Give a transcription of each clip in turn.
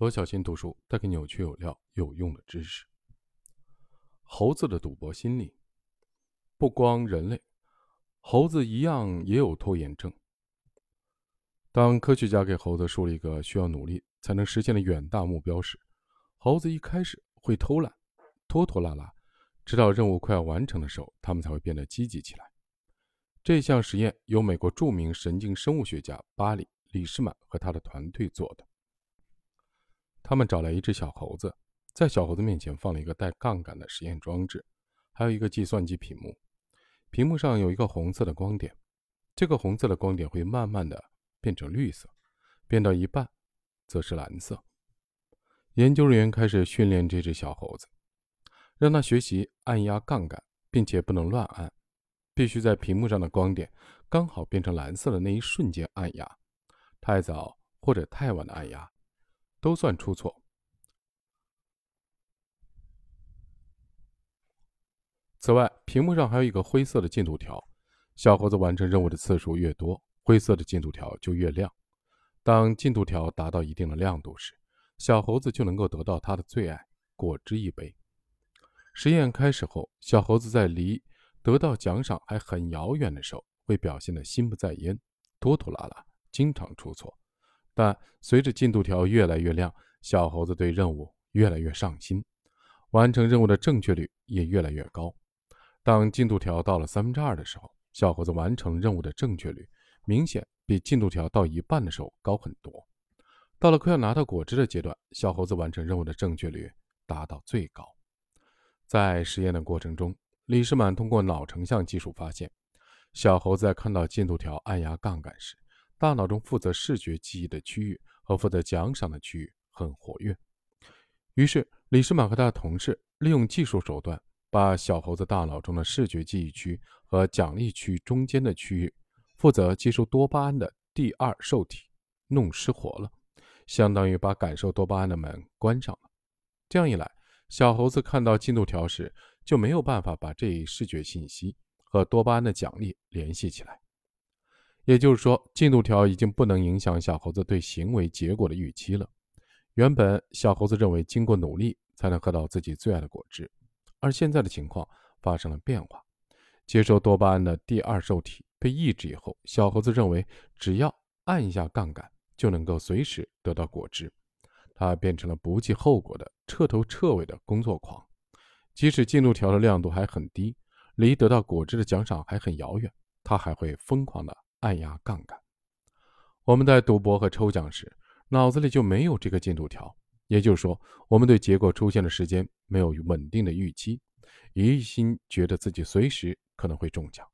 罗小新读书带给扭曲有料、有用的知识。猴子的赌博心理，不光人类，猴子一样也有拖延症。当科学家给猴子树立一个需要努力才能实现的远大目标时，猴子一开始会偷懒、拖拖拉拉，直到任务快要完成的时候，他们才会变得积极起来。这项实验由美国著名神经生物学家巴里·李士满和他的团队做的。他们找来一只小猴子，在小猴子面前放了一个带杠杆的实验装置，还有一个计算机屏幕。屏幕上有一个红色的光点，这个红色的光点会慢慢的变成绿色，变到一半，则是蓝色。研究人员开始训练这只小猴子，让它学习按压杠杆，并且不能乱按，必须在屏幕上的光点刚好变成蓝色的那一瞬间按压。太早或者太晚的按压。都算出错。此外，屏幕上还有一个灰色的进度条，小猴子完成任务的次数越多，灰色的进度条就越亮。当进度条达到一定的亮度时，小猴子就能够得到他的最爱——果汁一杯。实验开始后，小猴子在离得到奖赏还很遥远的时候，会表现得心不在焉、拖拖拉拉，经常出错。但随着进度条越来越亮，小猴子对任务越来越上心，完成任务的正确率也越来越高。当进度条到了三分之二的时候，小猴子完成任务的正确率明显比进度条到一半的时候高很多。到了快要拿到果汁的阶段，小猴子完成任务的正确率达到最高。在实验的过程中，李世满通过脑成像技术发现，小猴子在看到进度条按压杠杆时。大脑中负责视觉记忆的区域和负责奖赏的区域很活跃，于是李世满和他的同事利用技术手段，把小猴子大脑中的视觉记忆区和奖励区中间的区域，负责接收多巴胺的第二受体弄失活了，相当于把感受多巴胺的门关上了。这样一来，小猴子看到进度条时就没有办法把这一视觉信息和多巴胺的奖励联系起来。也就是说，进度条已经不能影响小猴子对行为结果的预期了。原本小猴子认为经过努力才能喝到自己最爱的果汁，而现在的情况发生了变化。接受多巴胺的第二受体被抑制以后，小猴子认为只要按一下杠杆就能够随时得到果汁。他变成了不计后果的彻头彻尾的工作狂，即使进度条的亮度还很低，离得到果汁的奖赏还很遥远，他还会疯狂的。按压杠杆。我们在赌博和抽奖时，脑子里就没有这个进度条，也就是说，我们对结果出现的时间没有稳定的预期，一心觉得自己随时可能会中奖。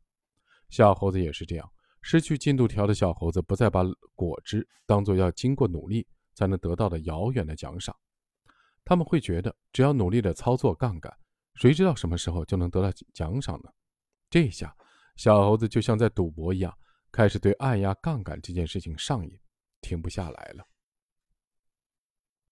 小猴子也是这样，失去进度条的小猴子不再把果汁当做要经过努力才能得到的遥远的奖赏，他们会觉得只要努力的操作杠杆，谁知道什么时候就能得到奖赏呢？这下，小猴子就像在赌博一样。开始对按压杠杆这件事情上瘾，停不下来了。